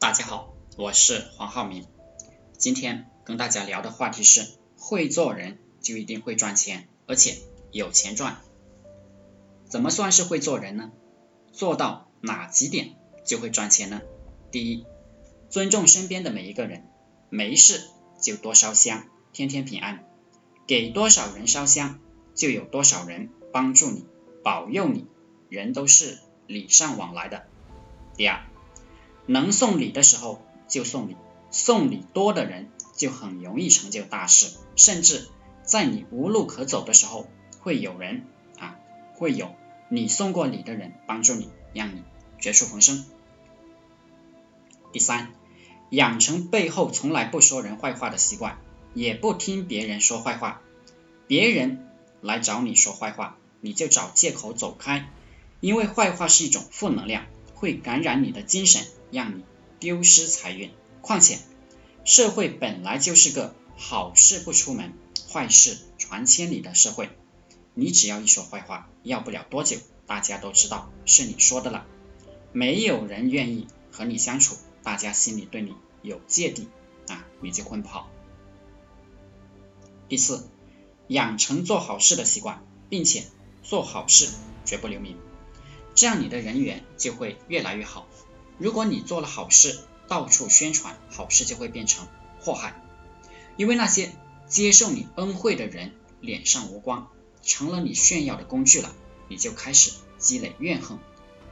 大家好，我是黄浩明。今天跟大家聊的话题是：会做人就一定会赚钱，而且有钱赚。怎么算是会做人呢？做到哪几点就会赚钱呢？第一，尊重身边的每一个人，没事就多烧香，天天平安。给多少人烧香，就有多少人帮助你、保佑你。人都是礼尚往来的。第二。能送礼的时候就送礼，送礼多的人就很容易成就大事，甚至在你无路可走的时候，会有人啊，会有你送过礼的人帮助你，让你绝处逢生。第三，养成背后从来不说人坏话的习惯，也不听别人说坏话，别人来找你说坏话，你就找借口走开，因为坏话是一种负能量，会感染你的精神。让你丢失财运。况且，社会本来就是个好事不出门，坏事传千里的社会。你只要一说坏话，要不了多久，大家都知道是你说的了。没有人愿意和你相处，大家心里对你有芥蒂啊，你就混不好。第四，养成做好事的习惯，并且做好事绝不留名，这样你的人缘就会越来越好。如果你做了好事，到处宣传，好事就会变成祸害，因为那些接受你恩惠的人脸上无光，成了你炫耀的工具了，你就开始积累怨恨。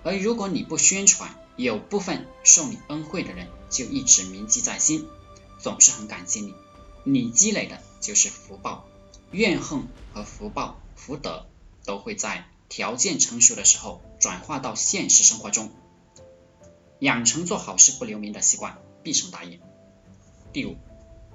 而如果你不宣传，有部分受你恩惠的人就一直铭记在心，总是很感激你，你积累的就是福报。怨恨和福报、福德都会在条件成熟的时候转化到现实生活中。养成做好事不留名的习惯，必成大业。第五，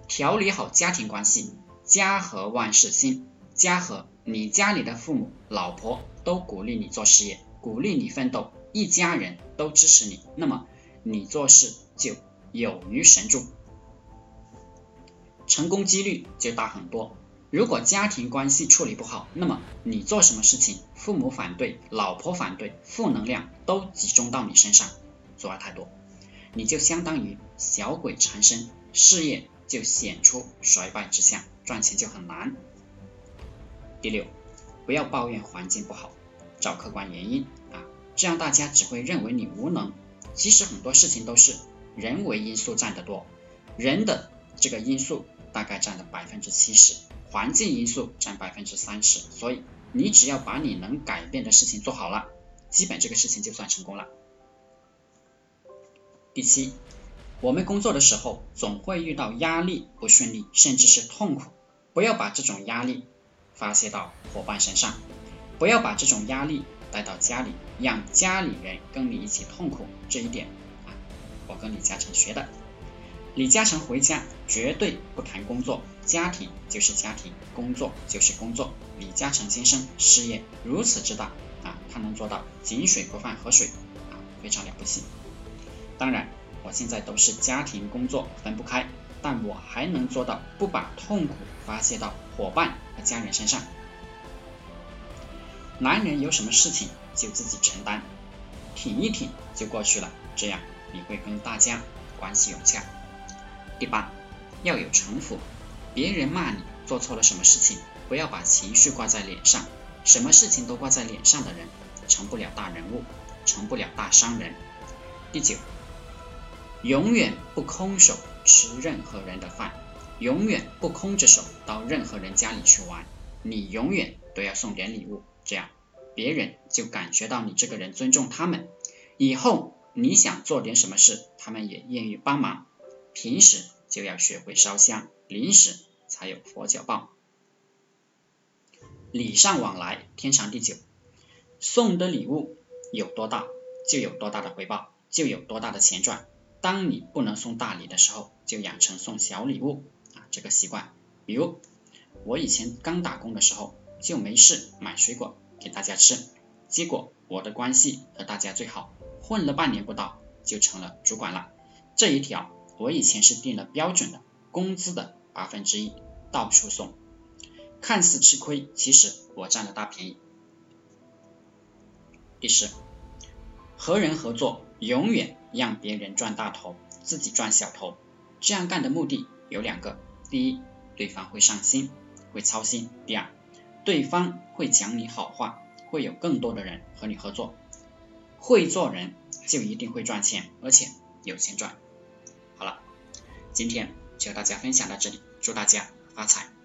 调理好家庭关系，家和万事兴。家和，你家里的父母、老婆都鼓励你做事业，鼓励你奋斗，一家人都支持你，那么你做事就有如神助，成功几率就大很多。如果家庭关系处理不好，那么你做什么事情，父母反对，老婆反对，负能量都集中到你身上。阻碍太多，你就相当于小鬼缠身，事业就显出衰败之象，赚钱就很难。第六，不要抱怨环境不好，找客观原因啊，这样大家只会认为你无能。其实很多事情都是人为因素占得多，人的这个因素大概占了百分之七十，环境因素占百分之三十，所以你只要把你能改变的事情做好了，基本这个事情就算成功了。第七，我们工作的时候总会遇到压力、不顺利，甚至是痛苦。不要把这种压力发泄到伙伴身上，不要把这种压力带到家里，让家里人跟你一起痛苦。这一点啊，我跟李嘉诚学的。李嘉诚回家绝对不谈工作，家庭就是家庭，工作就是工作。李嘉诚先生事业如此之大啊，他能做到井水不犯河水啊，非常了不起。当然，我现在都是家庭工作分不开，但我还能做到不把痛苦发泄到伙伴和家人身上。男人有什么事情就自己承担，挺一挺就过去了，这样你会跟大家关系融洽。第八，要有城府，别人骂你做错了什么事情，不要把情绪挂在脸上，什么事情都挂在脸上的人，成不了大人物，成不了大商人。第九。永远不空手吃任何人的饭，永远不空着手到任何人家里去玩。你永远都要送点礼物，这样别人就感觉到你这个人尊重他们。以后你想做点什么事，他们也愿意帮忙。平时就要学会烧香，临时才有佛脚报。礼尚往来，天长地久。送的礼物有多大，就有多大的回报，就有多大的钱赚。当你不能送大礼的时候，就养成送小礼物啊这个习惯。比如我以前刚打工的时候，就没事买水果给大家吃，结果我的关系和大家最好，混了半年不到就成了主管了。这一条我以前是定了标准的，工资的八分之一到处送，看似吃亏，其实我占了大便宜。第十，和人合作永远。让别人赚大头，自己赚小头。这样干的目的有两个：第一，对方会上心，会操心；第二，对方会讲你好话，会有更多的人和你合作。会做人就一定会赚钱，而且有钱赚。好了，今天就和大家分享到这里，祝大家发财。